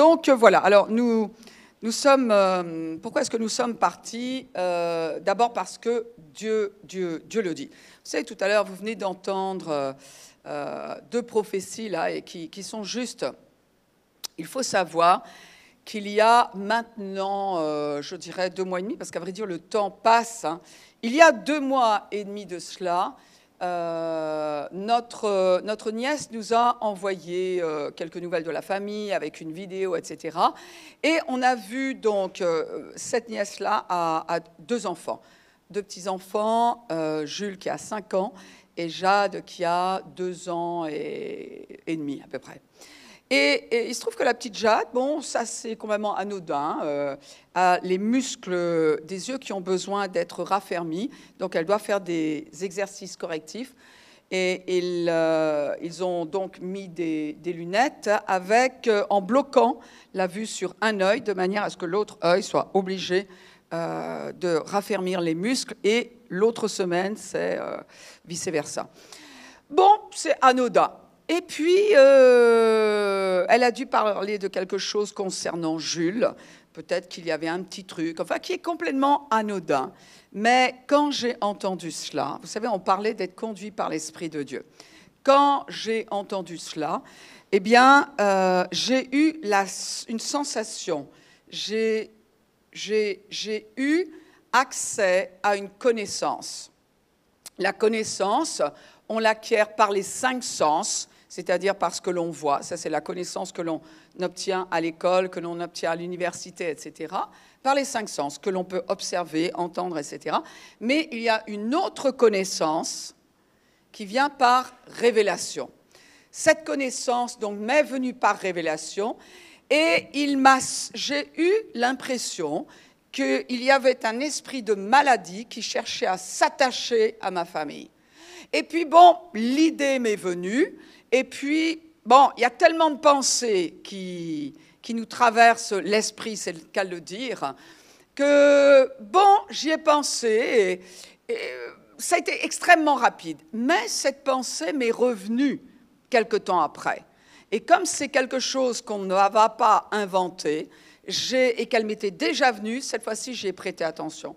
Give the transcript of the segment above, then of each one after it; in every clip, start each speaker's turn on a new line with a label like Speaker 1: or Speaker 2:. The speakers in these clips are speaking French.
Speaker 1: Donc euh, voilà, alors nous, nous sommes, euh, pourquoi est-ce que nous sommes partis euh, D'abord parce que Dieu, Dieu, Dieu le dit. Vous savez, tout à l'heure, vous venez d'entendre deux prophéties là, et qui, qui, sont justes. Il faut savoir qu'il y a maintenant, je dirais, deux mois et demi, parce qu'à vrai dire, le temps passe. Hein. Il y a deux mois et demi de cela, euh, notre, notre, nièce nous a envoyé euh, quelques nouvelles de la famille avec une vidéo, etc. Et on a vu donc euh, cette nièce-là a, deux enfants, deux petits-enfants, Jules qui a 5 ans et Jade qui a 2 ans et demi à peu près. Et, il se trouve que la petite Jade, bon, ça c'est complètement anodin, euh, a les muscles des yeux qui ont besoin d'être raffermis, donc elle doit faire des exercices correctifs. Et ils, euh, ils ont donc mis des, lunettes avec, euh, en bloquant la vue sur un œil, de manière à ce que l'autre œil soit obligé de raffermir les muscles. Et l'autre semaine, c'est vice-versa. Bon, c'est anodin. Et puis, euh, elle a dû parler de quelque chose concernant Jules. Peut-être qu'il y avait un petit truc, enfin, qui est complètement anodin. Mais quand j'ai entendu cela, vous savez, on parlait d'être conduit par l'Esprit de Dieu. Quand j'ai entendu cela, eh bien, euh, j'ai eu une sensation. J'ai eu accès à une connaissance. La connaissance, on l'acquiert par les cinq sens c'est-à-dire parce que l'on voit, ça c'est la connaissance que l'on obtient à l'école, que l'on obtient à l'université, etc., par les cinq sens, que l'on peut observer, entendre, etc. Mais il y a une autre connaissance qui vient par révélation. Cette connaissance donc m'est venue par révélation et j'ai eu l'impression qu'il y avait un esprit de maladie qui cherchait à s'attacher à ma famille. Et puis bon, l'idée m'est venue, et puis, bon, il y a tellement de pensées qui, qui nous traversent l'esprit, c'est le cas de le dire, que, bon, j'y ai pensé, et, ça a été extrêmement rapide. Mais cette pensée m'est revenue quelque temps après. Et comme c'est quelque chose qu'on ne va pas inventer, et qu'elle m'était déjà venue, cette fois-ci, j'ai prêté attention.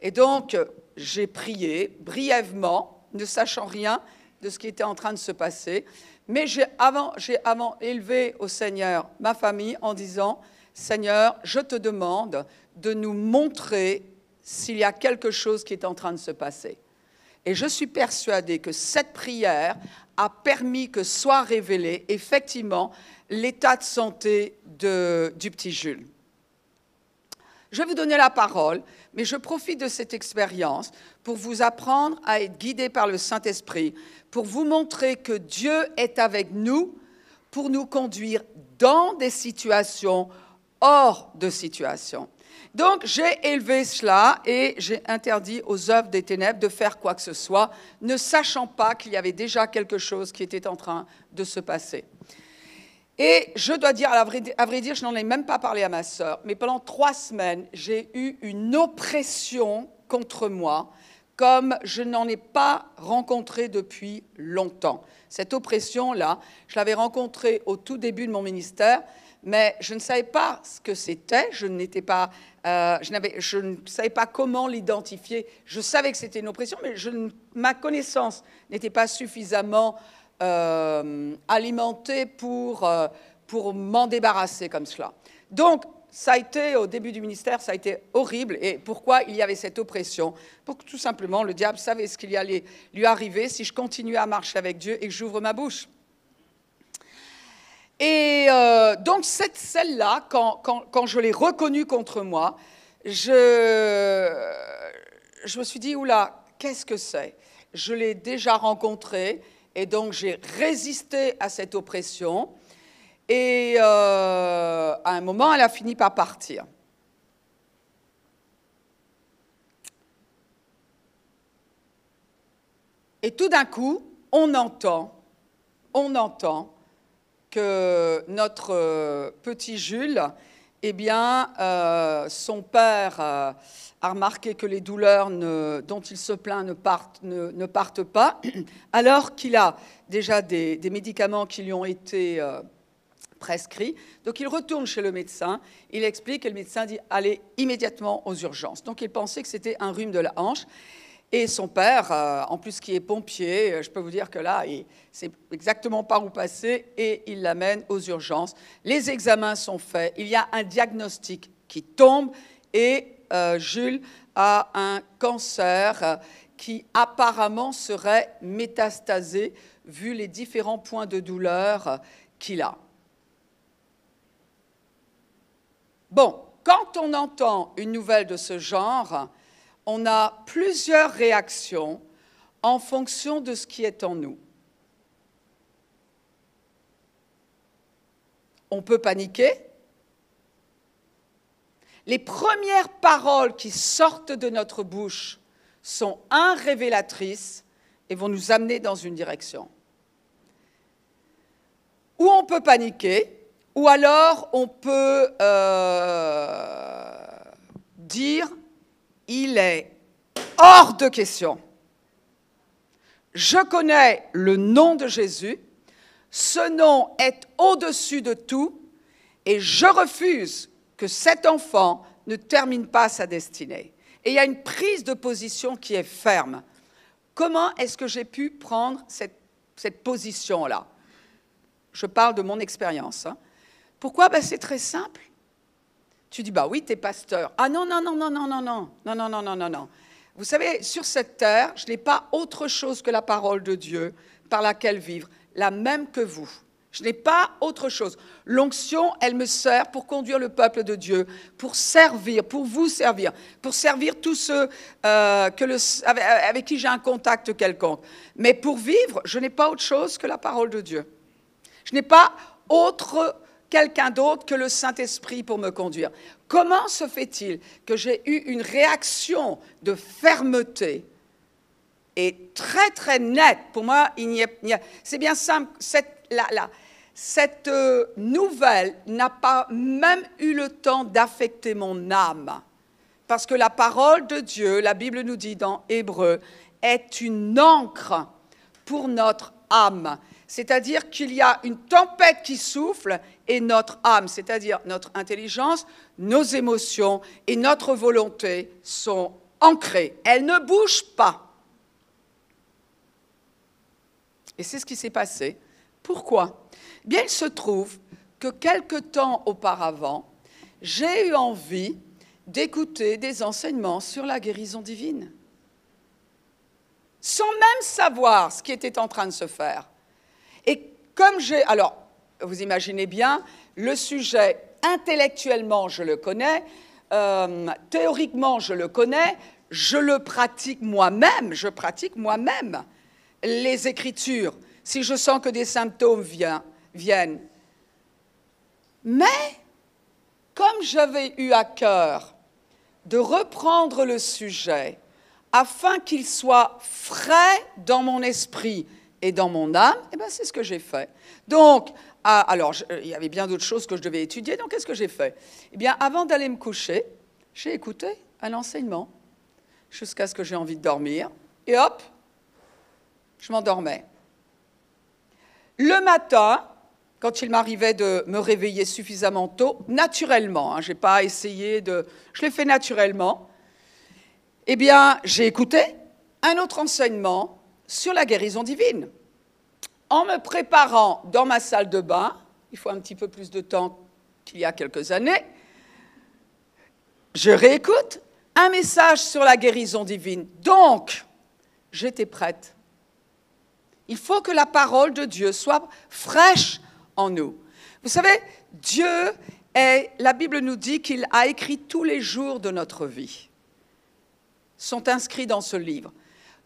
Speaker 1: Et donc, j'ai prié brièvement, ne sachant rien, de ce qui était en train de se passer. Mais j'ai avant, avant élevé au Seigneur ma famille en disant, Seigneur, je te demande de nous montrer s'il y a quelque chose qui est en train de se passer. Et je suis persuadée que cette prière a permis que soit révélé effectivement l'état de santé de, du petit Jules. Je vais vous donner la parole, mais je profite de cette expérience pour vous apprendre à être guidé par le Saint-Esprit, pour vous montrer que Dieu est avec nous, pour nous conduire dans des situations hors de situations. Donc j'ai élevé cela et j'ai interdit aux œuvres des ténèbres de faire quoi que ce soit, ne sachant pas qu'il y avait déjà quelque chose qui était en train de se passer. Et je dois dire, à vrai, dire, je n'en ai même pas parlé à ma sœur, mais pendant trois semaines, j'ai eu une oppression contre moi, comme je n'en ai pas rencontré depuis longtemps. Cette oppression-là, je l'avais rencontrée au tout début de mon ministère, mais je ne savais pas ce que c'était, je, n'étais pas, euh, je, je, ne savais pas comment l'identifier. Je savais que c'était une oppression, mais ma connaissance n'était pas suffisamment alimenté pour, euh, pour m'en débarrasser comme cela. Donc, ça a été, au début du ministère, ça a été horrible. Et pourquoi il y avait cette oppression? Pour que tout simplement, le diable savait ce qu'il allait lui arriver si je continuais à marcher avec Dieu et que j'ouvre ma bouche. Et euh, donc, cette celle-là, quand, quand, quand, je l'ai reconnue contre moi, je, je me suis dit, oula, qu'est-ce que c'est? Je l'ai déjà rencontrée, et donc j'ai résisté à cette oppression. Et euh, à un moment, elle a fini par partir. Et tout d'un coup, on entend, on entend que notre euh, petit Jules, eh bien, euh, son père a remarqué que les douleurs dont il se plaint ne partent, pas, alors qu'il a déjà des, médicaments qui lui ont été euh, prescrit. Donc il retourne chez le médecin, il explique et le médecin dit allez immédiatement aux urgences. Donc il pensait que c'était un rhume de la hanche. Et son père, euh, en plus qui est pompier, euh, je peux vous dire que là, il sait exactement par où passer et il l'amène aux urgences. Les examens sont faits, il y a un diagnostic qui tombe et euh, Jules a un cancer qui apparemment serait métastasé vu les différents points de douleur qu'il a. Bon, quand on entend une nouvelle de ce genre, on a plusieurs réactions en fonction de ce qui est en nous. On peut paniquer. Les premières paroles qui sortent de notre bouche sont un révélatrices et vont nous amener dans une direction. Ou on peut paniquer, ou alors on peut euh, est hors de question. Je connais le nom de Jésus, ce nom est au-dessus de tout, et je refuse que cet enfant ne termine pas sa destinée. Et il y a une prise de position qui est ferme. Comment est-ce que j'ai pu prendre cette, position-là? Je parle de mon expérience. Hein. Pourquoi? Ben, C'est très simple. Tu dis, bah oui, tu es pasteur. Ah non, non, non, non, non, non, non, non, non, non, non, non, non. Vous savez, sur cette terre, je n'ai pas autre chose que la parole de Dieu par laquelle vivre, la même que vous. Je n'ai pas autre chose. L'onction, elle me sert pour conduire le peuple de Dieu, pour servir, pour vous servir, pour servir tous ceux euh, avec, avec qui j'ai un contact quelconque. Mais pour vivre, je n'ai pas autre chose que la parole de Dieu. Je n'ai pas autre quelqu'un d'autre que le Saint-Esprit pour me conduire. Comment se fait-il que j'ai eu une réaction de fermeté et très très nette? Pour moi, c'est bien simple. Cette, cette euh, nouvelle n'a pas même eu le temps d'affecter mon âme. Parce que la parole de Dieu, la Bible nous dit dans Hébreu, est une encre pour notre âme. C'est-à-dire qu'il y a une tempête qui souffle et notre âme, c'est-à-dire notre intelligence, nos émotions et notre volonté sont ancrées. Elles ne bougent pas. Et c'est ce qui s'est passé. Pourquoi? Eh Bien, il se trouve que quelque temps auparavant, j'ai eu envie d'écouter des enseignements sur la guérison divine, sans même savoir ce qui était en train de se faire. Et comme j'ai... Alors, vous imaginez bien, le sujet, intellectuellement, je le connais, euh, théoriquement, je le connais, je le pratique moi-même, je pratique moi-même les écritures, si je sens que des symptômes viennent. Mais, comme j'avais eu à cœur de reprendre le sujet afin qu'il soit frais dans mon esprit et dans mon âme, eh ben, c'est ce que j'ai fait. Donc, ah, alors, il y avait bien d'autres choses que je devais étudier, donc qu'est-ce que j'ai fait? Eh bien, avant d'aller me coucher, j'ai écouté un enseignement jusqu'à ce que j'ai envie de dormir, et hop, je m'endormais. Le matin, quand il m'arrivait de me réveiller suffisamment tôt, naturellement, hein, je n'ai pas essayé de... Je l'ai fait naturellement, eh bien, j'ai écouté un autre enseignement sur la guérison divine en me préparant dans ma salle de bain, il faut un petit peu plus de temps qu'il y a quelques années, je réécoute un message sur la guérison divine. Donc, j'étais prête. Il faut que la parole de Dieu soit fraîche en nous. Vous savez, Dieu, est, la Bible nous dit qu'il a écrit tous les jours de notre vie, sont inscrits dans ce livre.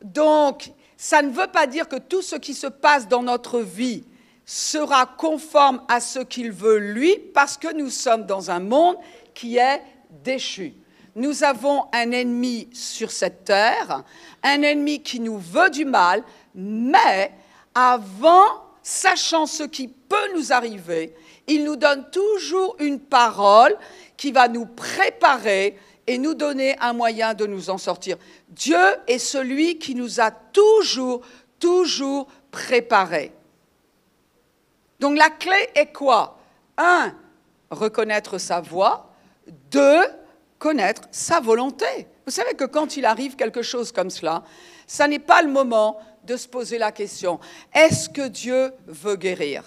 Speaker 1: Donc, ça ne veut pas dire que tout ce qui se passe dans notre vie sera conforme à ce qu'il veut lui, parce que nous sommes dans un monde qui est déchu. Nous avons un ennemi sur cette terre, un ennemi qui nous veut du mal, mais avant, sachant ce qui peut nous arriver, il nous donne toujours une parole qui va nous préparer et nous donner un moyen de nous en sortir. Dieu est celui qui nous a toujours, toujours préparés. Donc la clé est quoi? Un, reconnaître sa voix, deux, connaître sa volonté. Vous savez que quand il arrive quelque chose comme cela, ça n'est pas le moment de se poser la question, est-ce que Dieu veut guérir?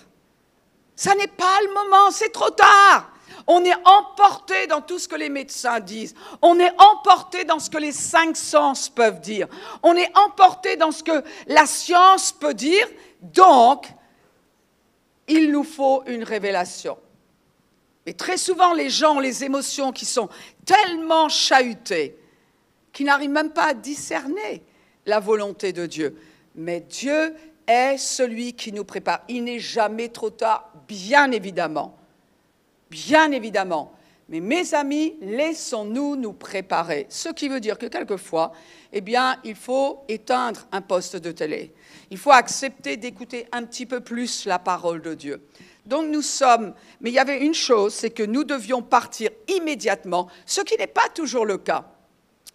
Speaker 1: Ça n'est pas le moment, c'est trop tard. On est emporté dans tout ce que les médecins disent. On est emporté dans ce que les cinq sens peuvent dire. On est emporté dans ce que la science peut dire. Donc, il nous faut une révélation. Et très souvent, les gens ont les émotions qui sont tellement chahutées qu'ils n'arrivent même pas à discerner la volonté de Dieu. Mais Dieu est celui qui nous prépare. Il n'est jamais trop tard, bien évidemment. Bien évidemment. Mais mes amis, laissons-nous nous préparer. Ce qui veut dire que quelquefois, eh bien, il faut éteindre un poste de télé. Il faut accepter d'écouter un petit peu plus la parole de Dieu. Donc nous sommes, mais il y avait une chose, c'est que nous devions partir immédiatement, ce qui n'est pas toujours le cas.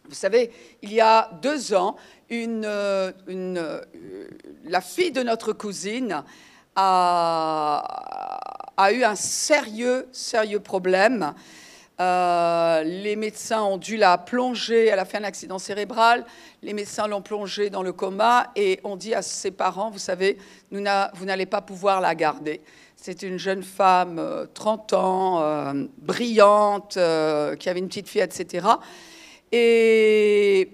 Speaker 1: Vous savez, il y a deux ans, euh, euh, la fille de notre cousine a, a eu un sérieux, sérieux problème. Euh, les médecins ont dû la plonger, elle a fait un accident cérébral, les médecins l'ont plongée dans le coma et ont dit à ses parents, vous savez, vous n'allez pas pouvoir la garder. C'est une jeune femme, 30 euh, ans, euh, brillante, qui avait une petite fille, etc. Et,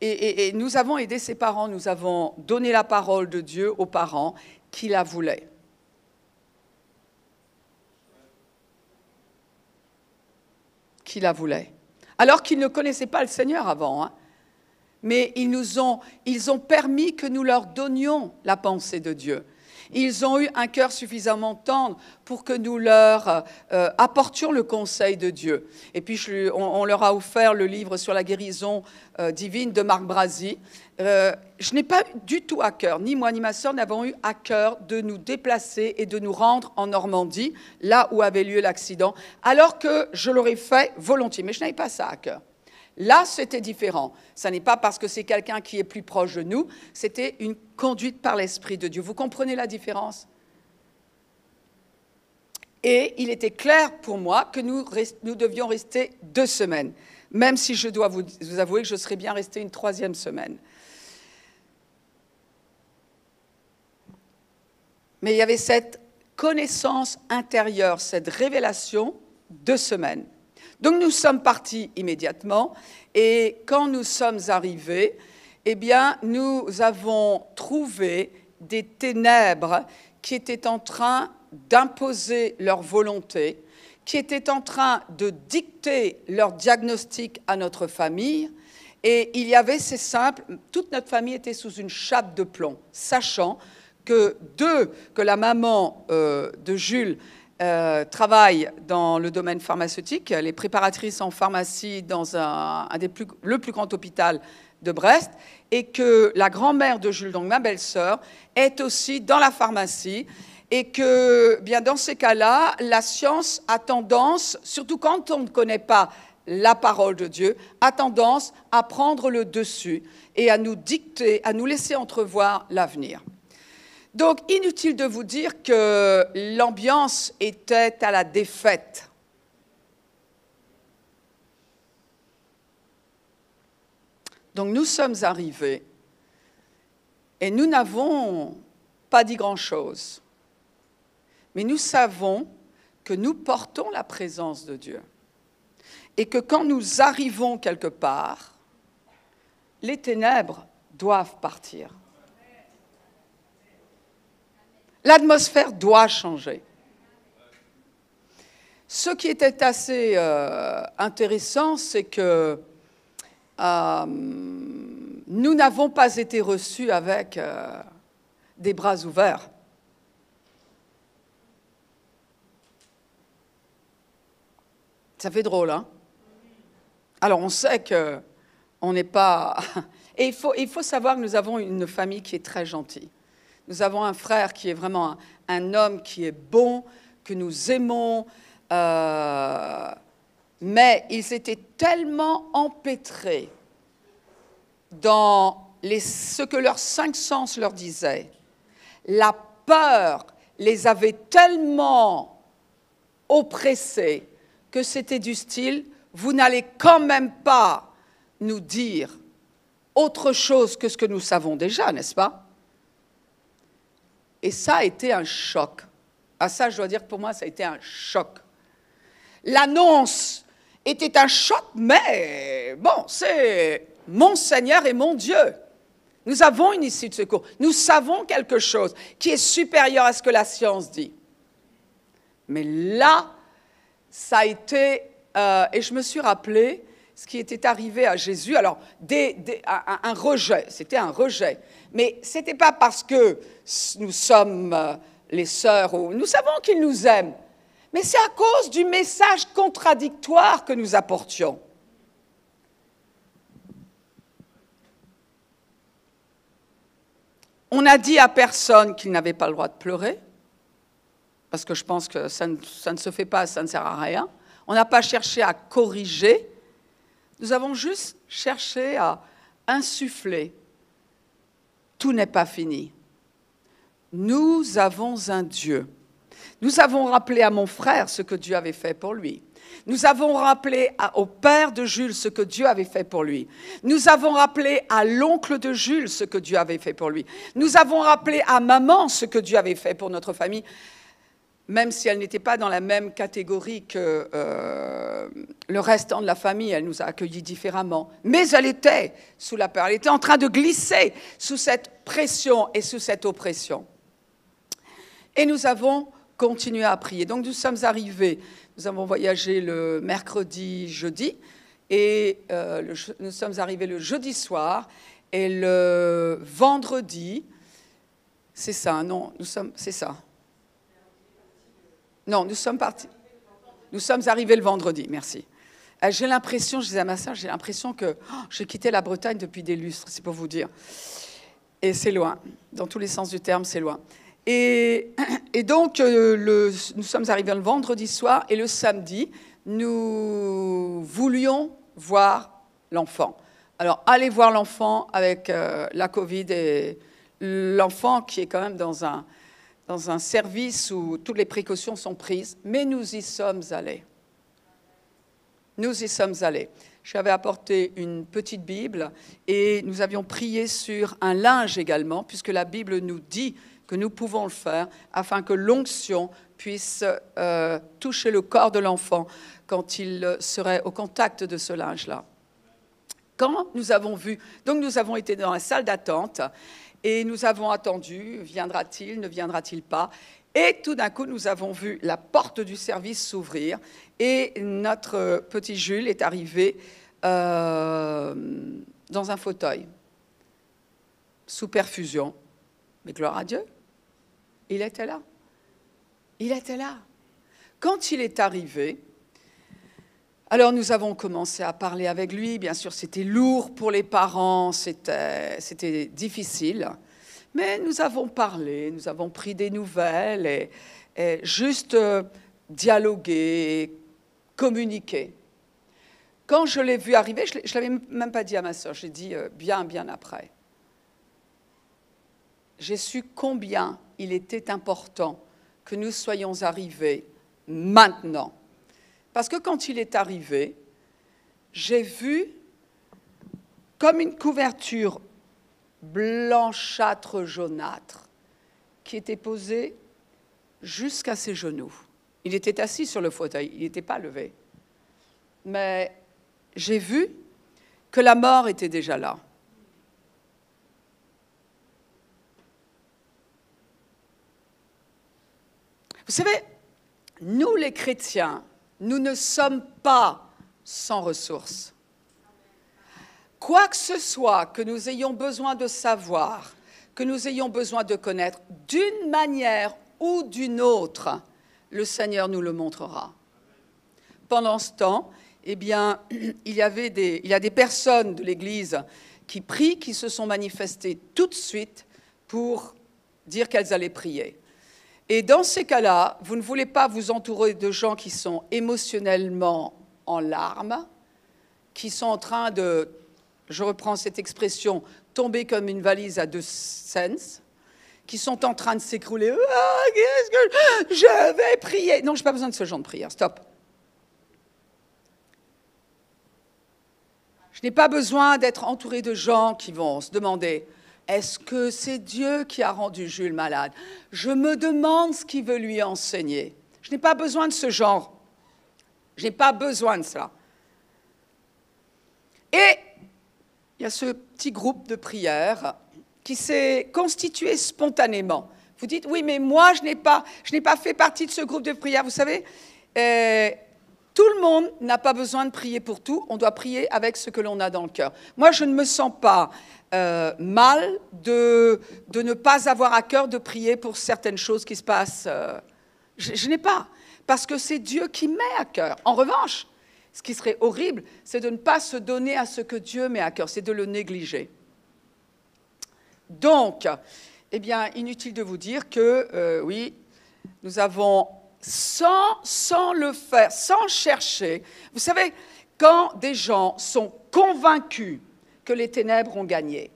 Speaker 1: et nous avons aidé ses parents, nous avons donné la parole de Dieu aux parents qui la voulaient. Qui la voulait. Alors qu'ils ne connaissaient pas le Seigneur avant. Hein. Mais ils nous ont, ils ont permis que nous leur donnions la pensée de Dieu. Ils ont eu un cœur suffisamment tendre pour que nous leur euh, apportions le conseil de Dieu. Et puis, on, leur a offert le livre sur la guérison euh, divine de Marc Brasi. Euh, je n'ai pas du tout à cœur, ni moi ni ma sœur n'avons eu à cœur de nous déplacer et de nous rendre en Normandie, là où avait lieu l'accident, alors que je l'aurais fait volontiers. Mais je n'avais pas ça à cœur. Là, c'était différent. Ce n'est pas parce que c'est quelqu'un qui est plus proche de nous, c'était une conduite par l'Esprit de Dieu. Vous comprenez la différence? Et il était clair pour moi que nous, devions rester deux semaines, même si je dois vous, vous avouer que je serais bien resté une troisième semaine. Mais il y avait cette connaissance intérieure, cette révélation, deux semaines. Donc nous sommes partis immédiatement et quand nous sommes arrivés, eh nous avons trouvé des ténèbres qui étaient en train d'imposer leur volonté, qui étaient en train de dicter leur diagnostic à notre famille. Et il y avait, c'est simple, toute notre famille était sous une chape de plomb, sachant que deux, que la maman euh, de Jules euh, travaillent dans le domaine pharmaceutique, les préparatrices en pharmacie dans un, des plus, le plus grand hôpital de Brest, et que la grand-mère de Jules, donc ma belle-sœur, est aussi dans la pharmacie, et que bien dans ces cas-là, la science a tendance, surtout quand on ne connaît pas la parole de Dieu, a tendance à prendre le dessus et à nous dicter, à nous laisser entrevoir l'avenir. Donc, inutile de vous dire que l'ambiance était à la défaite. Donc, nous sommes arrivés et nous n'avons pas dit grand-chose. Mais nous savons que nous portons la présence de Dieu. Et que quand nous arrivons quelque part, les ténèbres doivent partir. L'atmosphère doit changer. Ce qui était assez euh, intéressant, c'est que euh, nous n'avons pas été reçus avec euh, des bras ouverts. Ça fait drôle, hein? Alors on sait que on n'est pas. Et il faut, il faut savoir que nous avons une famille qui est très gentille. Nous avons un frère qui est vraiment un, homme qui est bon, que nous aimons, euh, mais ils étaient tellement empêtrés dans ce que leurs cinq sens leur disaient. La peur les avait tellement oppressés que c'était du style, vous n'allez quand même pas nous dire autre chose que ce que nous savons déjà, n'est-ce pas? Et ça a été un choc. À ça, je dois dire que pour moi, ça a été un choc. L'annonce était un choc, mais bon, c'est mon Seigneur et mon Dieu. Nous avons une issue de secours. Nous savons quelque chose qui est supérieur à ce que la science dit. Mais là, ça a été, euh, et je me suis rappelé ce qui était arrivé à Jésus. Alors, un, rejet, c'était un rejet. Mais ce n'était pas parce que nous sommes euh, les sœurs, ou nous savons qu'il nous aime, mais c'est à cause du message contradictoire que nous apportions. On n'a dit à personne qu'il n'avait pas le droit de pleurer, parce que je pense que ça ne, ça ne se fait pas, ça ne sert à rien. On n'a pas cherché à corriger. Nous avons juste cherché à insuffler. Tout n'est pas fini. Nous avons un Dieu. Nous avons rappelé à mon frère ce que Dieu avait fait pour lui. Nous avons rappelé au père de Jules ce que Dieu avait fait pour lui. Nous avons rappelé à l'oncle de Jules ce que Dieu avait fait pour lui. Nous avons rappelé à maman ce que Dieu avait fait pour notre famille, même si elle n'était pas dans la même catégorie que euh, le restant de la famille, elle nous a accueillis différemment. Mais elle était sous la peur, elle était en train de glisser sous cette pression et sous cette oppression. Et nous avons continué à prier. Donc nous sommes arrivés nous avons voyagé le mercredi, jeudi, et euh, nous sommes arrivés le jeudi soir, et le vendredi, c'est ça, non, nous sommes, c'est ça. Non, nous sommes partis. Nous sommes arrivés le vendredi, merci. Euh, j'ai l'impression, je disais à ma soeur, j'ai l'impression que oh, j'ai quitté la Bretagne depuis des lustres, c'est pour vous dire. Et c'est loin, dans tous les sens du terme, c'est loin. Et, donc, euh, nous sommes arrivés le vendredi soir et le samedi, nous voulions voir l'enfant. Alors, allez voir l'enfant avec euh, la Covid et l'enfant qui est quand même dans un, dans un service où toutes les précautions sont prises, mais nous y sommes allés. Nous y sommes allés. J'avais apporté une petite Bible et nous avions prié sur un linge également, puisque la Bible nous dit que nous pouvons le faire afin que l'onction puisse euh, toucher le corps de l'enfant quand il serait au contact de ce linge-là. Quand nous avons vu, donc nous avons été dans la salle d'attente et nous avons attendu, viendra-t-il, ne viendra-t-il pas et tout d'un coup, nous avons vu la porte du service s'ouvrir et notre petit Jules est arrivé euh, dans un fauteuil, sous perfusion. Mais gloire à Dieu, il était là. Il était là. Quand il est arrivé, alors nous avons commencé à parler avec lui. Bien sûr, c'était lourd pour les parents, c'était difficile. Mais nous avons parlé, nous avons pris des nouvelles et, juste euh, dialogué, communiqué. Quand je l'ai vu arriver, je ne l'avais même pas dit à ma soeur, j'ai dit euh, bien, bien après. J'ai su combien il était important que nous soyons arrivés maintenant. Parce que quand il est arrivé, j'ai vu comme une couverture blanchâtre jaunâtre qui était posée jusqu'à ses genoux. Il était assis sur le fauteuil, il n'était pas levé. Mais j'ai vu que la mort était déjà là. Vous savez, nous les chrétiens, nous ne sommes pas sans ressources. Quoi que ce soit que nous ayons besoin de savoir, que nous ayons besoin de connaître, d'une manière ou d'une autre, le Seigneur nous le montrera. Pendant ce temps, eh il y, avait il y a des personnes de l'Église qui prient, qui se sont manifestées tout de suite pour dire qu'elles allaient prier. Et dans ces cas-là, vous ne voulez pas vous entourer de gens qui sont émotionnellement en larmes, qui sont en train de, je reprends cette expression, tomber comme une valise à deux sens, qui sont en train de s'écrouler. Ah, qu'est-ce que je vais prier Non, je n'ai pas besoin de ce genre de prière. Stop. Je n'ai pas besoin d'être entouré de gens qui vont se demander est-ce que c'est Dieu qui a rendu Jules malade? Je me demande ce qu'il veut lui enseigner. Je n'ai pas besoin de ce genre. Je n'ai pas besoin de cela. Et il y a ce petit groupe de prière qui s'est constitué spontanément. Vous dites, oui, mais moi, je n'ai pas, pas fait partie de ce groupe de prière. Vous savez, euh, tout le monde n'a pas besoin de prier pour tout. On doit prier avec ce que l'on a dans le cœur. Moi, je ne me sens pas euh, mal de, ne pas avoir à cœur de prier pour certaines choses qui se passent. Euh, je n'ai pas, parce que c'est Dieu qui met à cœur. En revanche, ce qui serait horrible, c'est de ne pas se donner à ce que Dieu met à cœur, c'est de le négliger. Donc, eh bien, inutile de vous dire que, euh, oui, nous avons, sans, le faire, sans chercher, vous savez, quand des gens sont convaincus que les ténèbres ont gagné,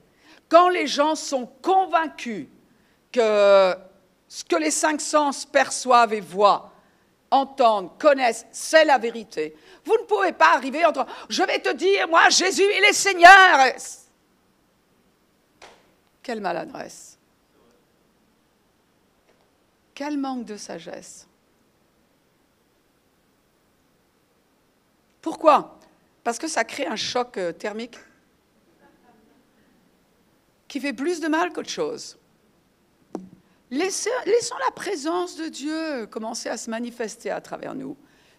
Speaker 1: quand les gens sont convaincus que ce que les cinq sens perçoivent et voient, entendent, connaissent, c'est la vérité. Vous ne pouvez pas arriver en disant Je vais te dire, moi, Jésus, il est Seigneur. Quelle maladresse. Quel manque de sagesse. Pourquoi? Parce que ça crée un choc euh, thermique qui fait plus de mal qu'autre chose. Laissons, la présence de Dieu commencer à se manifester à travers nous.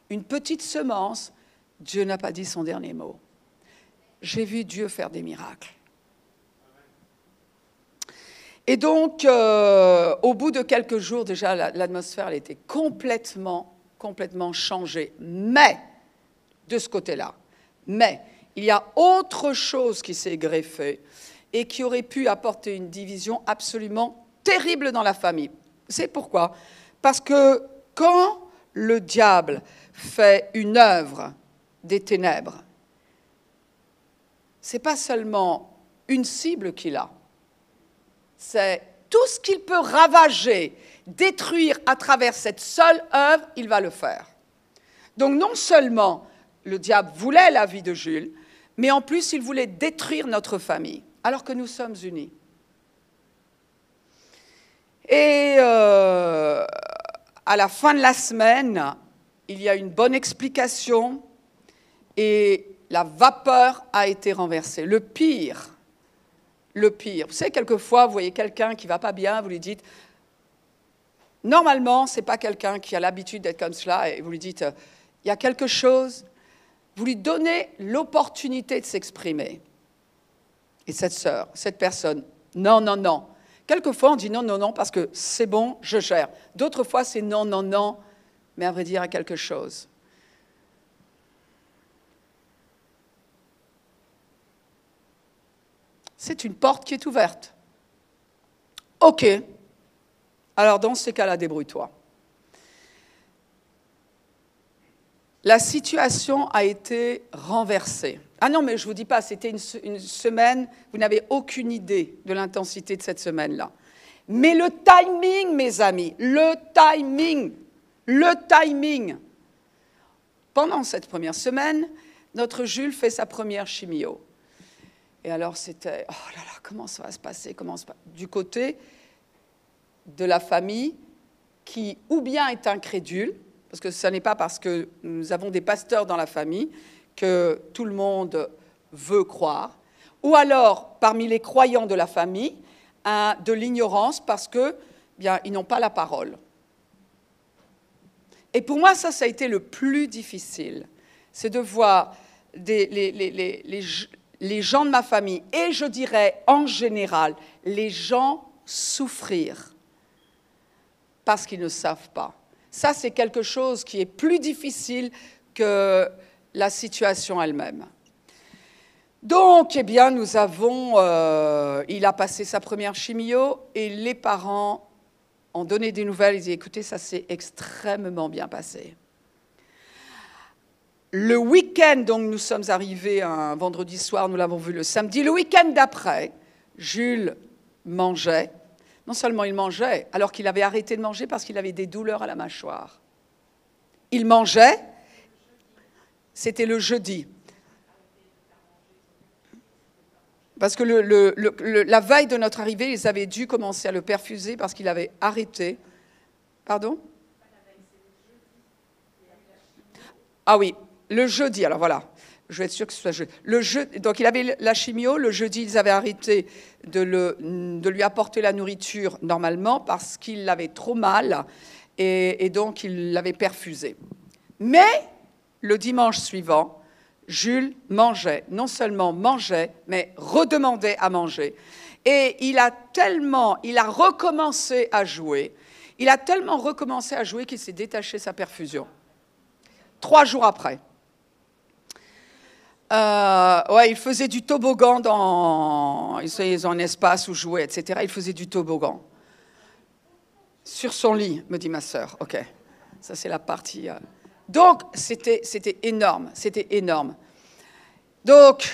Speaker 1: Une petite semence, Dieu n'a pas dit son dernier mot. J'ai vu Dieu faire des miracles. Et donc, euh, au bout de quelques jours, déjà, l'atmosphère était complètement, complètement changée. Mais, de ce côté-là, mais, il y a autre chose qui s'est greffée et qui aurait pu apporter une division absolument terrible dans la famille. C'est pourquoi? Parce que quand le diable fait une œuvre des ténèbres, c'est pas seulement une cible qu'il a, c'est tout ce qu'il peut ravager, détruire à travers cette seule œuvre, il va le faire. Donc non seulement le diable voulait la vie de Jules, mais en plus il voulait détruire notre famille, alors que nous sommes unis. Et euh, à la fin de la semaine, il y a une bonne explication et la vapeur a été renversée. Le pire, le pire. Vous savez, quelquefois, vous voyez quelqu'un qui va pas bien, vous lui dites, normalement, ce n'est pas quelqu'un qui a l'habitude d'être comme cela, et vous lui dites, il y a quelque chose, vous lui donnez l'opportunité de s'exprimer. Et cette sœur, cette personne, non, non, non, Quelquefois, on dit non, non, non, parce que c'est bon, je gère. D'autres fois, c'est non, non, non, mais à vrai dire, à quelque chose. C'est une porte qui est ouverte. OK. Alors, dans ces cas-là, débrouille-toi. La situation a été renversée. Ah non, mais je ne vous dis pas, c'était une, semaine, vous n'avez aucune idée de l'intensité de cette semaine-là. Mais le timing, mes amis, le timing, le timing. Pendant cette première semaine, notre Jules fait sa première chimio. Et alors c'était, oh là là, comment ça va se passer comment Du côté de la famille qui ou bien est incrédule, parce que ce n'est pas parce que nous avons des pasteurs dans la famille, que tout le monde veut croire, ou alors parmi les croyants de la famille, de l'ignorance parce que bien ils n'ont pas la parole. Et pour moi, ça, ça a été le plus difficile, c'est de voir les, gens de ma famille, et je dirais en général, les gens souffrir parce qu'ils ne savent pas. Ça, c'est quelque chose qui est plus difficile que la situation elle-même. Donc, eh bien, nous avons, euh, il a passé sa première chimio et les parents ont donné des nouvelles. Ils ont écoutez, ça s'est extrêmement bien passé. Le week-end, donc nous sommes arrivés un vendredi soir, nous l'avons vu le samedi. Le week-end d'après, Jules mangeait, non seulement il mangeait, alors qu'il avait arrêté de manger parce qu'il avait des douleurs à la mâchoire. Il mangeait, c'était le jeudi. Parce que la veille de notre arrivée, ils avaient dû commencer à le perfuser parce qu'il avait arrêté. Pardon? Ah oui, le jeudi, alors voilà, je vais être sûr que ce soit. Le donc il avait la chimio, le jeudi ils avaient arrêté de, lui apporter la nourriture normalement parce qu'il l'avait trop mal et, et donc il l'avait perfusé. Mais le dimanche suivant, Jules mangeait, non seulement mangeait, mais redemandait à manger. Et il a tellement, il a recommencé à jouer, il a tellement recommencé à jouer qu'il s'est détaché sa perfusion. Trois jours après. Euh, ouais, il faisait du toboggan dans. Ils ont un espace où jouer, etc. Il faisait du toboggan. Sur son lit, me dit ma sœur. Ok. Ça, c'est la partie. Euh, donc, c'était énorme, c'était énorme. Donc,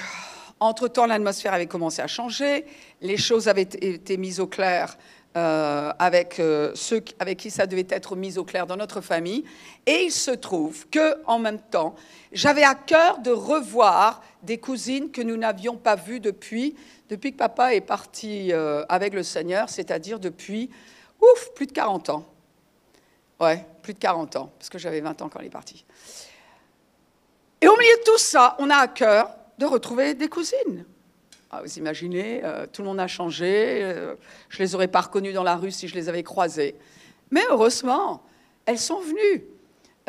Speaker 1: entre-temps, l'atmosphère avait commencé à changer, les choses avaient été mises au clair euh, avec euh, ceux avec qui ça devait être mis au clair dans notre famille. Et il se trouve que, en même temps, j'avais à cœur de revoir des cousines que nous n'avions pas vues depuis, depuis que papa est parti euh, avec le Seigneur, c'est-à-dire depuis, ouf, plus de 40 ans. Ouais, plus de 40 ans, parce que j'avais 20 ans quand il est parti. Et au milieu de tout ça, on a à cœur de retrouver des cousines. Vous imaginez, euh, tout le monde a changé. Euh, je les aurais pas reconnues dans la rue si je les avais croisées. Mais heureusement, elles sont venues.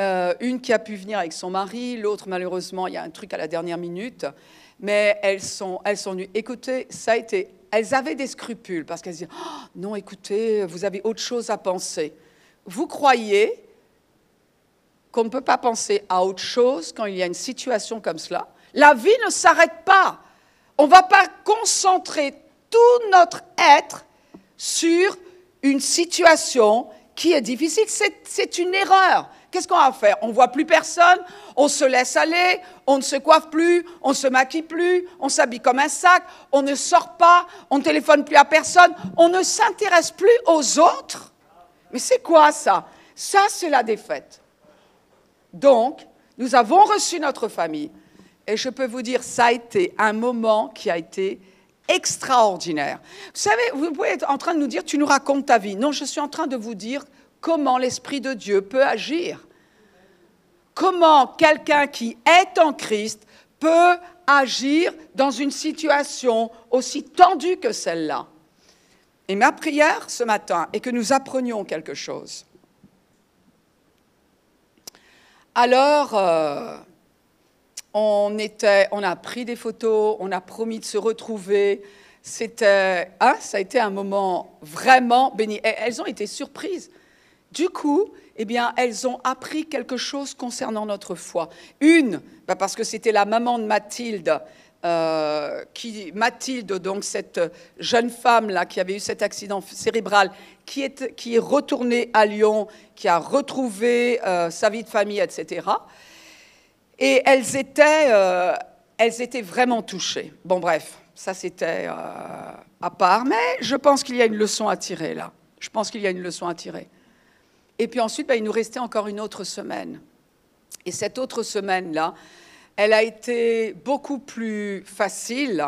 Speaker 1: Euh, une qui a pu venir avec son mari, l'autre, malheureusement, il y a un truc à la dernière minute. Mais elles sont, elles sont venues. Écoutez, ça a été. Elles avaient des scrupules parce qu'elles disaient oh, Non, écoutez, vous avez autre chose à penser vous croyez qu'on ne peut pas penser à autre chose quand il y a une situation comme cela? La vie ne s'arrête pas. On ne va pas concentrer tout notre être sur une situation qui est difficile. C'est une erreur. Qu'est-ce qu'on va faire? On ne voit plus personne, on se laisse aller, on ne se coiffe plus, on ne se maquille plus, on s'habille comme un sac, on ne sort pas, on ne téléphone plus à personne, on ne s'intéresse plus aux autres. Mais c'est quoi ça? Ça, c'est la défaite. Donc, nous avons reçu notre famille. Et je peux vous dire, ça a été un moment qui a été extraordinaire. Vous savez, vous pouvez être en train de nous dire, tu nous racontes ta vie. Non, je suis en train de vous dire comment l'Esprit de Dieu peut agir. Comment quelqu'un qui est en Christ peut agir dans une situation aussi tendue que celle-là. Et ma prière ce matin est que nous apprenions quelque chose. Alors, euh, on, a pris des photos, on a promis de se retrouver. C'était, hein, ça a été un moment vraiment béni. elles ont été surprises. Du coup, eh bien, elles ont appris quelque chose concernant notre foi. Une, bah, parce que c'était la maman de Mathilde euh, qui, Mathilde, donc cette jeune femme là qui avait eu cet accident cérébral, qui est, qui est retournée à Lyon, qui a retrouvé euh, sa vie de famille, etc. Et elles étaient, euh, elles étaient vraiment touchées. Bon, bref, ça c'était à part, mais je pense qu'il y a une leçon à tirer là. Je pense qu'il y a une leçon à tirer. Et puis ensuite, ben, il nous restait encore une autre semaine. Et cette autre semaine-là, elle a été beaucoup plus facile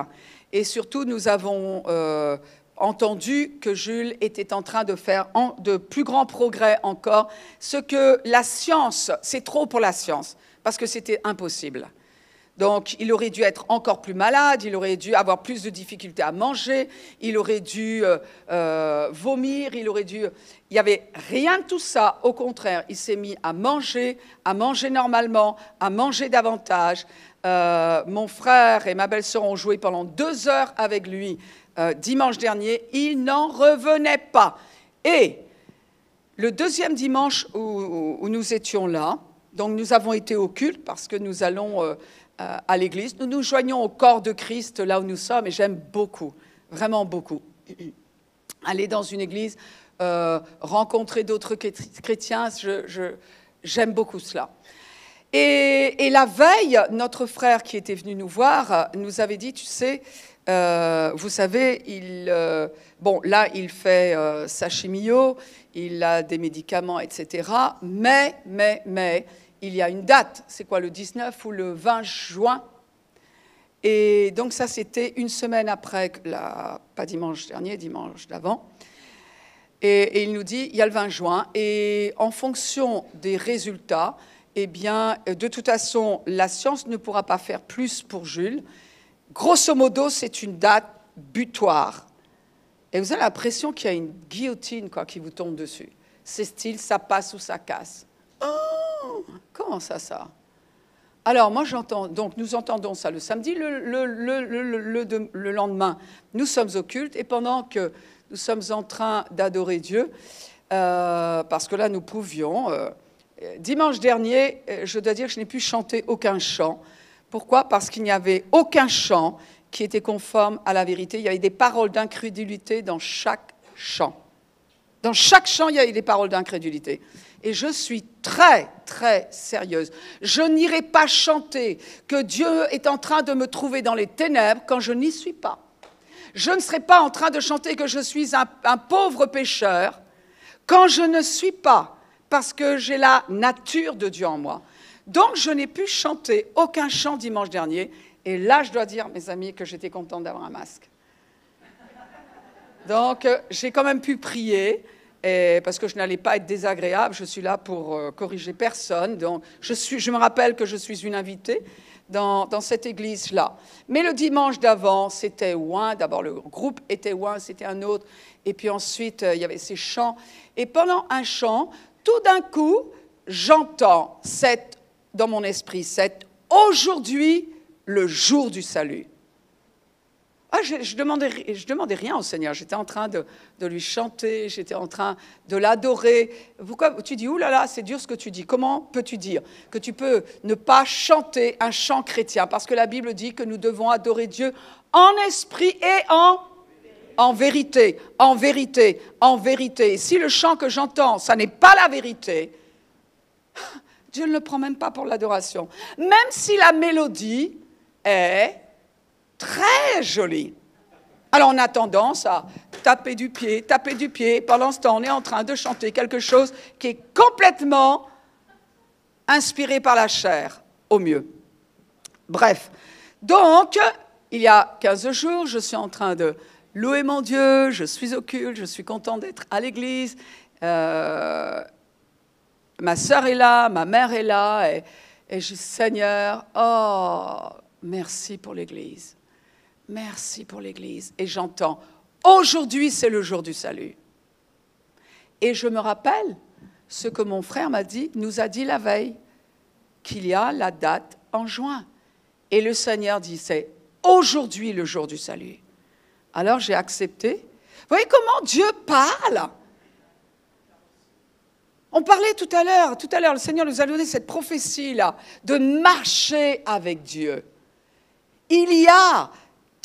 Speaker 1: et surtout nous avons euh, entendu que Jules était en train de faire de plus grands progrès encore, ce que la science, c'est trop pour la science, parce que c'était impossible. Donc, il aurait dû être encore plus malade, il aurait dû avoir plus de difficultés à manger, il aurait dû euh, euh, vomir, il aurait dû... Il n'y avait rien de tout ça. Au contraire, il s'est mis à manger, à manger normalement, à manger davantage. Euh, mon frère et ma belle-sœur ont joué pendant deux heures avec lui dimanche dernier. Il n'en revenait pas. Et le deuxième dimanche où, où, nous étions là, donc nous avons été au culte parce que nous allons euh, à l'église. Nous nous joignons au corps de Christ là où nous sommes et j'aime beaucoup, vraiment beaucoup. Aller dans une église, euh, rencontrer d'autres chrétiens, j'aime beaucoup cela. Et, la veille, notre frère qui était venu nous voir nous avait dit, tu sais, euh, vous savez, il, bon, là, il fait sa chimio, il a des médicaments, etc. Mais, mais, mais, il y a une date. C'est quoi, le 19 ou le 20 juin Et donc ça, c'était une semaine après, pas dimanche dernier, dimanche d'avant. Et, et, il nous dit, il y a le 20 juin, et en fonction des résultats, eh bien, de toute façon, la science ne pourra pas faire plus pour Jules. Grosso modo, c'est une date butoir. Et vous avez l'impression qu'il y a une guillotine quoi, qui vous tombe dessus. C'est style, ça passe ou ça casse. Oh, comment ça, ça? Alors, moi, j'entends, donc nous entendons ça le samedi, le, le, lendemain, nous sommes occultes, et pendant que nous sommes en train d'adorer Dieu, euh, parce que là, nous pouvions, euh, dimanche dernier, euh, je dois dire je n'ai pu chanter aucun chant. Pourquoi? Parce qu'il n'y avait aucun chant qui était conforme à la vérité. Il y avait des paroles d'incrédulité dans chaque chant. Dans chaque chant, il y avait des paroles d'incrédulité. Et je suis très, très sérieuse. Je n'irai pas chanter que Dieu est en train de me trouver dans les ténèbres quand je n'y suis pas. Je ne serai pas en train de chanter que je suis un, pauvre pécheur quand je ne suis pas, parce que j'ai la nature de Dieu en moi. Donc, je n'ai pu chanter aucun chant dimanche dernier. Et là, je dois dire, mes amis, que j'étais contente d'avoir un masque. Donc, euh, j'ai quand même pu prier, et, parce que je n'allais pas être désagréable. Je suis là pour euh, corriger personne. Donc, je, me rappelle que je suis une invitée dans, cette église-là. Mais le dimanche d'avant, c'était Ouin. D'abord, le groupe était Ouin, c'était un autre. Et puis ensuite, euh, il y avait ces chants. Et pendant un chant, tout d'un coup, j'entends cette dans mon esprit, c'est aujourd'hui le jour du salut. Ah, je, je, demandais, rien au Seigneur. J'étais en train de, lui chanter, j'étais en train de l'adorer. Pourquoi tu dis, oulala, c'est dur ce que tu dis. Comment peux-tu dire que tu peux ne pas chanter un chant chrétien? Parce que la Bible dit que nous devons adorer Dieu en esprit et en, en vérité, en vérité, en vérité. si le chant que j'entends, ça n'est pas la vérité, Dieu ne le prend même pas pour l'adoration. Même si la mélodie est très jolie. Alors on a tendance à taper du pied, taper du pied. Pendant ce temps, on est en train de chanter quelque chose qui est complètement inspiré par la chair, au mieux. Bref, donc, il y a 15 jours, je suis en train de louer mon Dieu, je suis occulte, je suis content d'être à l'église. Euh, ma sœur est là, ma mère est là, et, je dis, Seigneur, oh, merci pour l'Église. Merci pour l'Église. Et j'entends, aujourd'hui c'est le jour du salut. Et je me rappelle ce que mon frère m'a dit, nous a dit la veille, qu'il y a la date en juin. Et le Seigneur dit, c'est aujourd'hui le jour du salut. Alors j'ai accepté. Vous voyez comment Dieu parle? On parlait tout à l'heure, tout à l'heure, le Seigneur nous a donné cette prophétie-là de marcher avec Dieu. Il y a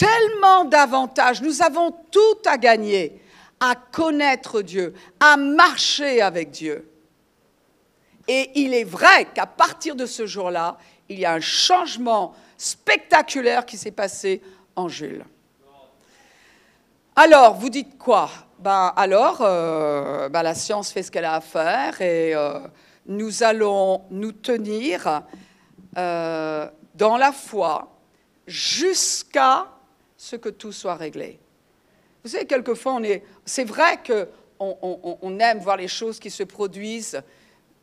Speaker 1: tellement d'avantages. Nous avons tout à gagner à connaître Dieu, à marcher avec Dieu. Et il est vrai qu'à partir de ce jour-là, il y a un changement spectaculaire qui s'est passé en Jules. Alors, vous dites quoi? Ben, alors, euh, ben, la science fait ce qu'elle a à faire et euh, nous allons nous tenir euh, dans la foi jusqu'à ce que tout soit réglé. Vous savez, quelquefois, on est, c'est vrai qu'on on, aime voir les choses qui se produisent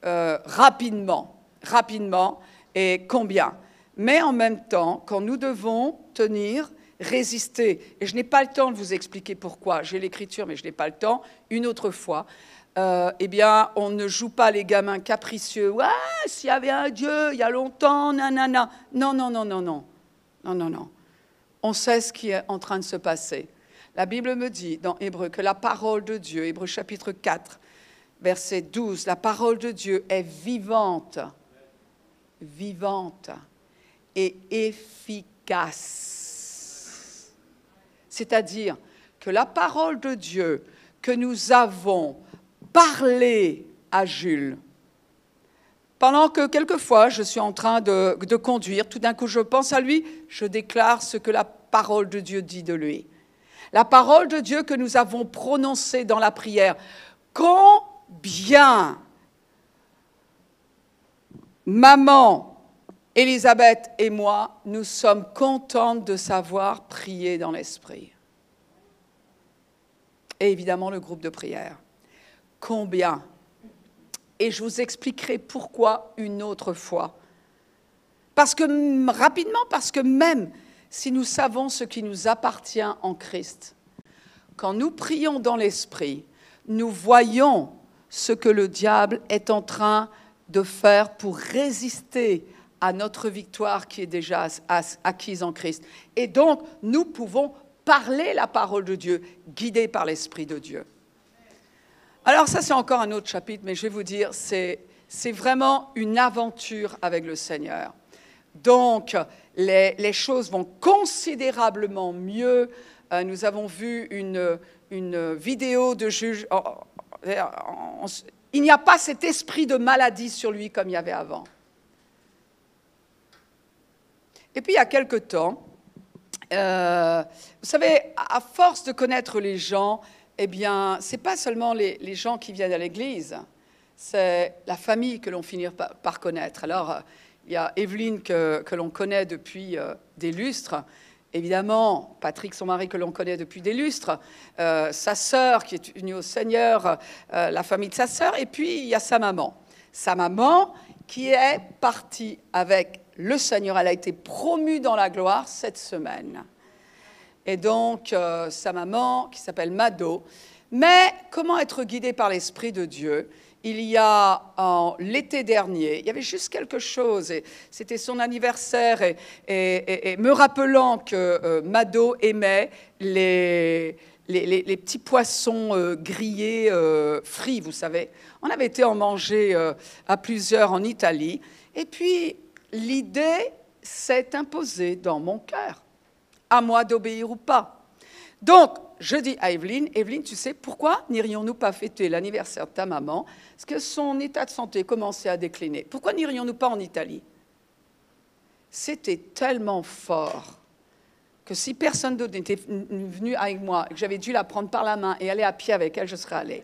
Speaker 1: rapidement, rapidement, et combien. Mais en même temps, quand nous devons tenir résister. Et je n'ai pas le temps de vous expliquer pourquoi. J'ai l'écriture, mais je n'ai pas le temps. Une autre fois, euh, eh bien, on ne joue pas les gamins capricieux. Ouais, s'il y avait un Dieu, il y a longtemps, nanana. Non, non, non, non, non. Non, non, non. On sait ce qui est en train de se passer. La Bible me dit dans Hébreu que la parole de Dieu, Hébreu chapitre 4, verset 12, la parole de Dieu est vivante, vivante et efficace c'est-à-dire que la parole de Dieu que nous avons parlée à Jules Pendant que quelquefois je suis en train de, conduire, tout d'un coup je pense à lui, je déclare ce que la parole de Dieu dit de lui. La parole de Dieu que nous avons prononcée dans la prière. Combien maman Elisabeth et moi, nous sommes contentes de savoir prier dans l'esprit. Et évidemment le groupe de prière. Combien Et je vous expliquerai pourquoi une autre fois. Parce que rapidement, parce que même si nous savons ce qui nous appartient en Christ, quand nous prions dans l'esprit, nous voyons ce que le diable est en train de faire pour résister à notre victoire qui est déjà acquise en Christ. Et donc, nous pouvons parler la parole de Dieu, guidés par l'Esprit de Dieu. Alors ça, c'est encore un autre chapitre, mais je vais vous dire, c'est, vraiment une aventure avec le Seigneur. Donc, les, les choses vont considérablement mieux. Euh, nous avons vu une, une vidéo de juge. Oh, oh, il n'y a pas cet esprit de maladie sur lui comme il y avait avant. Et puis il y a quelque temps, euh, vous savez, à force de connaître les gens, eh bien, ce n'est pas seulement les, gens qui viennent à l'église, c'est la famille que l'on finit par, connaître. Alors, euh, il y a Evelyne que, l'on connaît depuis euh, des lustres. Évidemment, Patrick, son mari, que l'on connaît depuis des lustres, sa sœur qui est unie au Seigneur, la famille de sa sœur, et puis il y a sa maman. Sa maman qui est partie avec le Seigneur, elle a été promue dans la gloire cette semaine. Et donc, euh, sa maman, qui s'appelle Mado. Mais comment être guidé par l'Esprit de Dieu? Il y a l'été dernier, il y avait juste quelque chose, et c'était son anniversaire, et, me rappelant que euh, Mado aimait les, les, petits poissons euh, grillés frits, vous savez. On avait été en manger à plusieurs en Italie, et puis l'idée s'est imposée dans mon cœur. À moi d'obéir ou pas. Donc, je dis à Evelyne, Evelyne, tu sais, pourquoi n'irions-nous pas fêter l'anniversaire de ta maman Parce que son état de santé commençait à décliner. Pourquoi n'irions-nous pas en Italie? C'était tellement fort que si personne d'autre n'était venu avec moi, que j'avais dû la prendre par la main et aller à pied avec elle, je serais allée.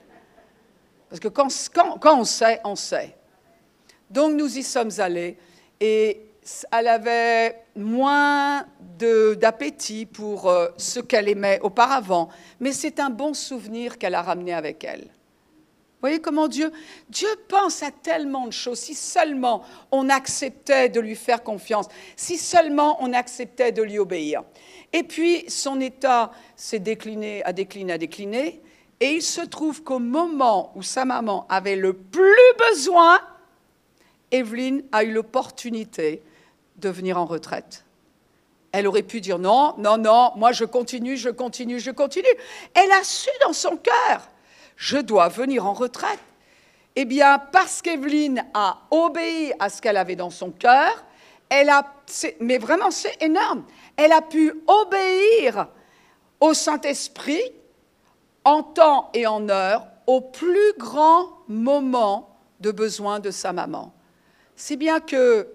Speaker 1: Parce que quand, quand on sait, on sait. Donc nous y sommes allés et elle avait moins d'appétit pour euh, ce qu'elle aimait auparavant, mais c'est un bon souvenir qu'elle a ramené avec elle. Vous voyez comment Dieu, Dieu pense à tellement de choses. Si seulement on acceptait de lui faire confiance, si seulement on acceptait de lui obéir. Et puis son état s'est décliné, a décliné, a décliné, et il se trouve qu'au moment où sa maman avait le plus besoin, Evelyne a eu l'opportunité de venir en retraite. Elle aurait pu dire non, non, non, moi je continue, je continue, je continue. Elle a su dans son cœur, je dois venir en retraite. Eh bien, parce qu'Evelyne a obéi à ce qu'elle avait dans son cœur, elle a, mais vraiment c'est énorme, elle a pu obéir au Saint-Esprit en temps et en heure au plus grand moment de besoin de sa maman. Si bien que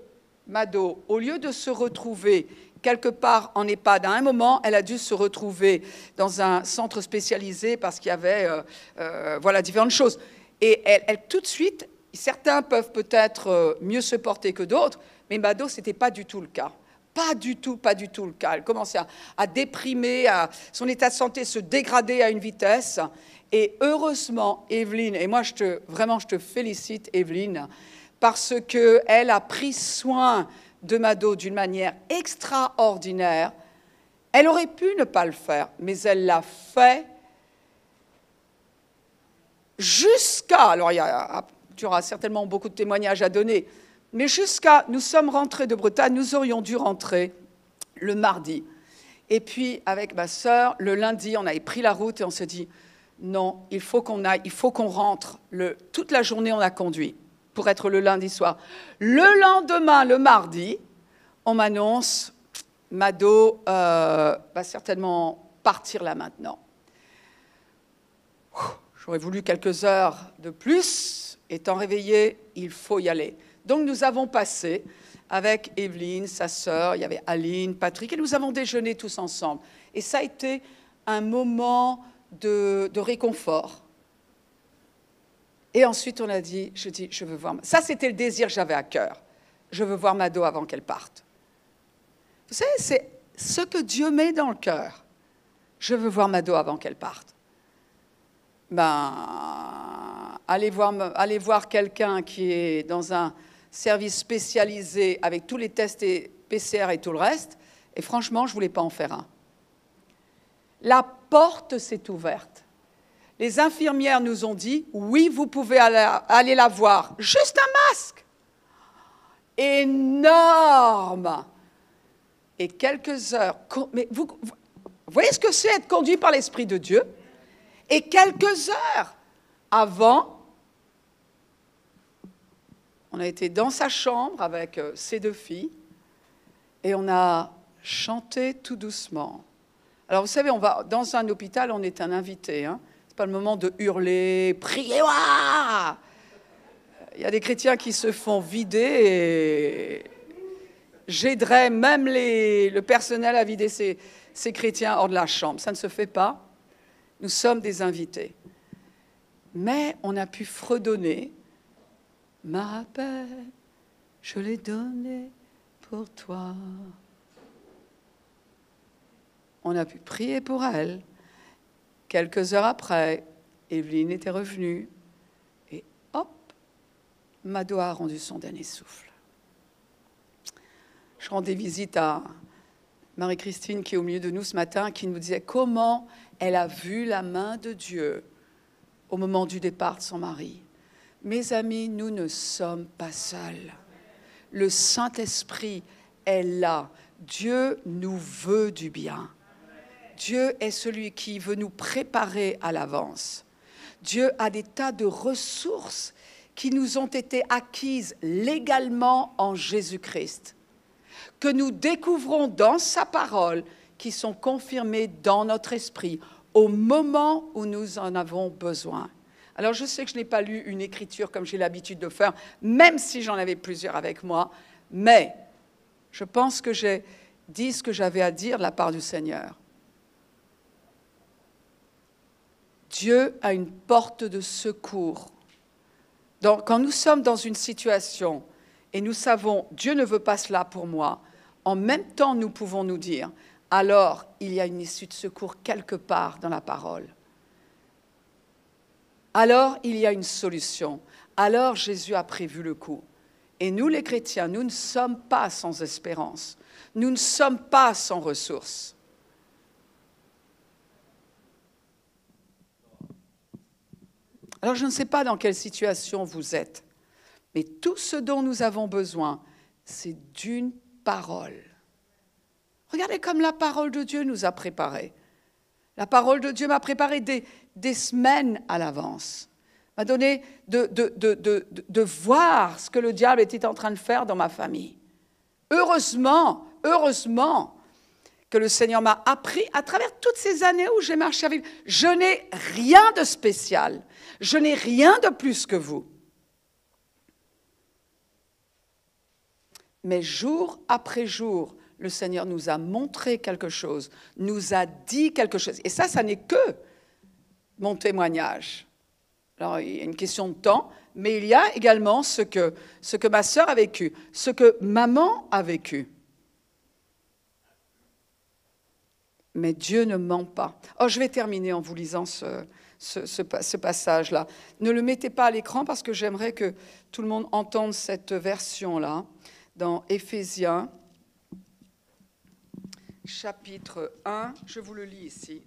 Speaker 1: Mado, au lieu de se retrouver quelque part en EHPAD, à un moment, elle a dû se retrouver dans un centre spécialisé parce qu'il y avait euh, euh, voilà, différentes choses. Et elle, tout de suite, certains peuvent peut-être euh, mieux se porter que d'autres, mais Mado, ce n'était pas du tout le cas. Pas du tout, pas du tout le cas. Elle commençait à, déprimer, à, son état de santé se dégrader à une vitesse. Et heureusement, Evelyne, et moi je te, vraiment je te félicite, Evelyne, parce qu'elle a pris soin de Mado d'une manière extraordinaire. Elle aurait pu ne pas le faire, mais elle l'a fait jusqu'à, alors il y a, tu auras certainement beaucoup de témoignages à donner, mais jusqu'à, nous sommes rentrés de Bretagne, nous aurions dû rentrer le mardi. Et puis, avec ma sœur, le lundi, on avait pris la route et on s'est dit, non, il faut qu'on aille, il faut qu'on rentre. Toute la journée, on a conduit pour être le lundi soir. Le lendemain, le mardi, on m'annonce, Mado euh, va certainement partir là maintenant. J'aurais voulu quelques heures de plus. Étant réveillé, il faut y aller. Donc nous avons passé avec Evelyne, sa sœur, il y avait Aline, Patrick, et nous avons déjeuné tous ensemble. Et ça a été un moment de, réconfort. Et ensuite, on a dit, je dis, je veux voir. Ça, c'était le désir que j'avais à cœur. Je veux voir Mado avant qu'elle parte. Vous savez, c'est ce que Dieu met dans le cœur. Je veux voir Mado avant qu'elle parte. Ben, allez voir, allez voir quelqu'un qui est dans un service spécialisé avec tous les tests et PCR et tout le reste. Et franchement, je ne voulais pas en faire un. La porte s'est ouverte. Les infirmières nous ont dit, oui, vous pouvez aller, la voir. Juste un masque. Énorme. Et quelques heures, mais vous, voyez ce que c'est être conduit par l'Esprit de Dieu? Et quelques heures avant, on a été dans sa chambre avec euh, ses deux filles et on a chanté tout doucement. Alors vous savez, on va dans un hôpital, on est un invité. Hein. Pas le moment de hurler, prier. Il y a des chrétiens qui se font vider et j'aiderais même le personnel à vider ces, ces chrétiens hors de la chambre. Ça ne se fait pas. Nous sommes des invités. Mais on a pu fredonner ma paix, je l'ai donnée pour toi on a pu prier pour elle. Quelques heures après, Evelyne était revenue et hop, Mado a rendu son dernier souffle. Je rendais visite à Marie-Christine qui est au milieu de nous ce matin, qui nous disait comment elle a vu la main de Dieu au moment du départ de son mari. Mes amis, nous ne sommes pas seuls. Le Saint-Esprit est là. Dieu nous veut du bien. Dieu est celui qui veut nous préparer à l'avance. Dieu a des tas de ressources qui nous ont été acquises légalement en Jésus-Christ, que nous découvrons dans sa parole, qui sont confirmées dans notre esprit au moment où nous en avons besoin. Alors je sais que je n'ai pas lu une écriture comme j'ai l'habitude de faire, même si j'en avais plusieurs avec moi, mais je pense que j'ai dit ce que j'avais à dire de la part du Seigneur. Dieu a une porte de secours. Donc, quand nous sommes dans une situation et nous savons, Dieu ne veut pas cela pour moi, en même temps, nous pouvons nous dire, alors il y a une issue de secours quelque part dans la parole. Alors il y a une solution. Alors Jésus a prévu le coup. Et nous, les chrétiens, nous ne sommes pas sans espérance. Nous ne sommes pas sans ressources. Alors je ne sais pas dans quelle situation vous êtes, mais tout ce dont nous avons besoin, c'est d'une parole. Regardez comme la parole de Dieu nous a préparés. La parole de Dieu m'a préparé des, semaines à l'avance, m'a donné de, voir ce que le diable était en train de faire dans ma famille. Heureusement, heureusement, que le Seigneur m'a appris à travers toutes ces années où j'ai marché avec. Je n'ai rien de spécial. Je n'ai rien de plus que vous. Mais jour après jour, le Seigneur nous a montré quelque chose, nous a dit quelque chose. Et ça, ça n'est que mon témoignage. Alors, il y a une question de temps, mais il y a également ce que, ce que ma sœur a vécu, ce que maman a vécu. mais Dieu ne ment pas. Oh, je vais terminer en vous lisant ce, ce, passage-là. Ne le mettez pas à l'écran parce que j'aimerais que tout le monde entende cette version-là dans Éphésiens, chapitre 1. Je vous le lis ici.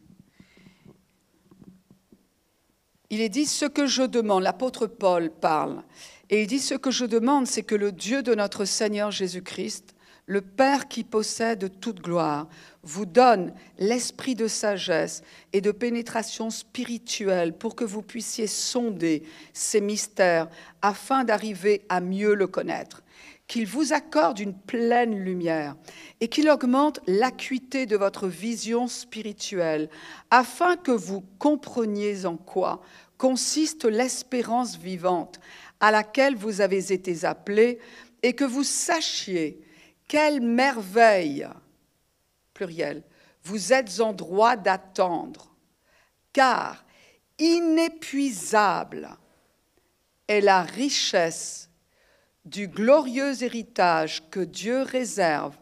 Speaker 1: Il est dit ce que je demande, l'apôtre Paul parle, et il dit ce que je demande, c'est que le Dieu de notre Seigneur Jésus-Christ, le Père qui possède toute gloire, vous donne l'esprit de sagesse et de pénétration spirituelle pour que vous puissiez sonder ces mystères afin d'arriver à mieux le connaître, qu'il vous accorde une pleine lumière et qu'il augmente l'acuité de votre vision spirituelle afin que vous compreniez en quoi consiste l'espérance vivante à laquelle vous avez été appelés et que vous sachiez quelle merveille, pluriel, vous êtes en droit d'attendre, car inépuisable est la richesse du glorieux héritage que Dieu réserve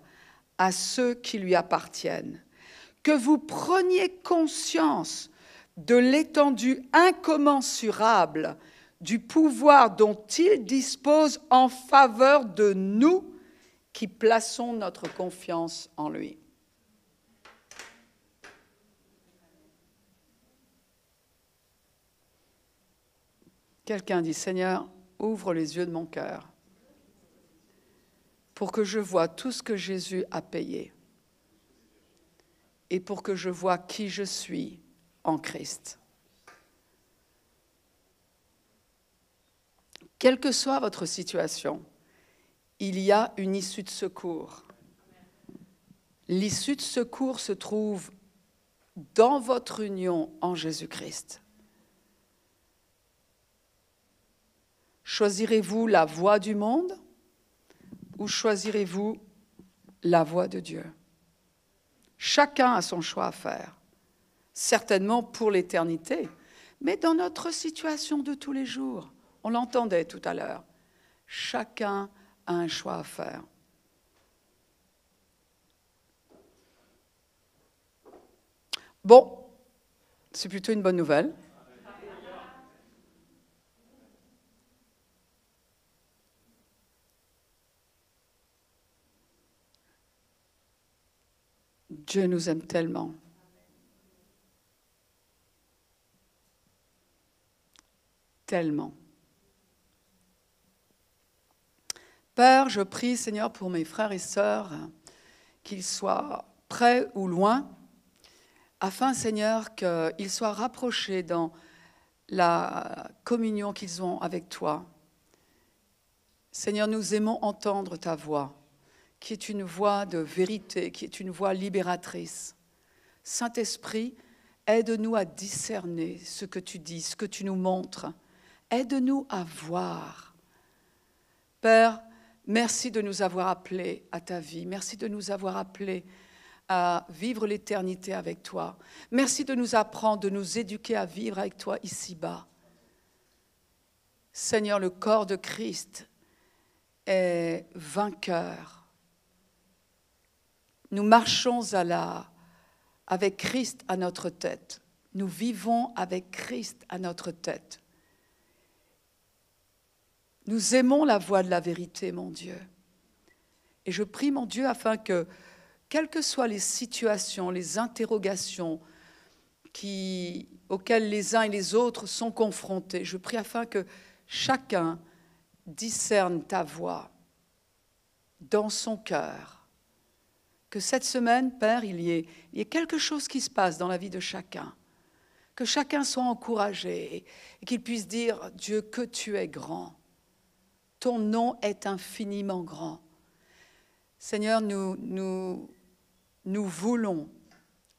Speaker 1: à ceux qui lui appartiennent. Que vous preniez conscience de l'étendue incommensurable du pouvoir dont il dispose en faveur de nous qui plaçons notre confiance en lui. Quelqu'un dit, Seigneur, ouvre les yeux de mon cœur pour que je vois tout ce que Jésus a payé et pour que je vois qui je suis en Christ. Quelle que soit votre situation, il y a une issue de secours. L'issue de secours se trouve dans votre union en Jésus-Christ. Choisirez-vous la voie du monde ou choisirez-vous la voie de Dieu? Chacun a son choix à faire, certainement pour l'éternité, mais dans notre situation de tous les jours. On l'entendait tout à l'heure. Chacun un choix à faire. Bon, c'est plutôt une bonne nouvelle. Dieu nous aime tellement. Tellement. Père, je prie, Seigneur, pour mes frères et sœurs, qu'ils soient près ou loin, afin, Seigneur, qu'ils soient rapprochés dans la communion qu'ils ont avec toi. Seigneur, nous aimons entendre ta voix, qui est une voix de vérité, qui est une voix libératrice. Saint-Esprit, aide-nous à discerner ce que tu dis, ce que tu nous montres. Aide-nous à voir. Père, Merci de nous avoir appelés à ta vie. Merci de nous avoir appelés à vivre l'éternité avec toi. Merci de nous apprendre, de nous éduquer à vivre avec toi ici-bas. Seigneur, le corps de Christ est vainqueur. Nous marchons à la, avec Christ à notre tête. Nous vivons avec Christ à notre tête. Nous aimons la voix de la vérité, mon Dieu. Et je prie, mon Dieu, afin que, quelles que soient les situations, les interrogations auxquelles les uns et les autres sont confrontés, je prie afin que chacun discerne ta voix dans son cœur. Que cette semaine, Père, il y, il y ait quelque chose qui se passe dans la vie de chacun. Que chacun soit encouragé et qu'il puisse dire, Dieu, que tu es grand ton nom est infiniment grand. Seigneur, nous, nous, nous voulons,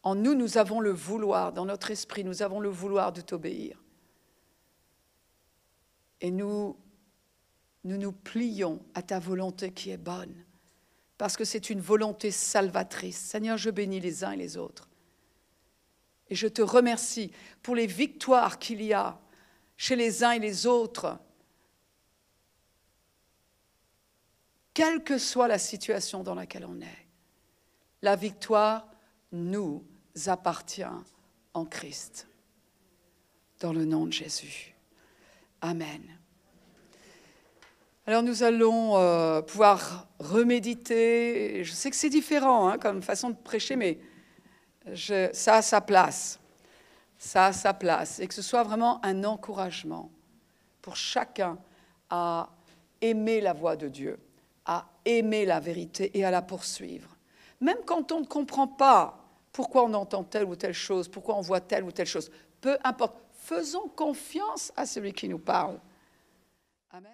Speaker 1: en nous, nous avons le vouloir, dans notre esprit, nous avons le vouloir de t'obéir. Et nous, nous nous plions à ta volonté qui est bonne, parce que c'est une volonté salvatrice. Seigneur, je bénis les uns et les autres. Et je te remercie pour les victoires qu'il y a chez les uns et les autres quelle que soit la situation dans laquelle on est. La victoire nous appartient en Christ. Dans le nom de Jésus. Amen. Alors nous allons euh, pouvoir reméditer. Je sais que c'est différent hein, comme façon de prêcher, mais ça a sa place. Ça a sa place. Et que ce soit vraiment un encouragement pour chacun à aimer la voix de Dieu à aimer la vérité et à la poursuivre. Même quand on ne comprend pas pourquoi on entend telle ou telle chose, pourquoi on voit telle ou telle chose, peu importe, faisons confiance à celui qui nous parle. Amen.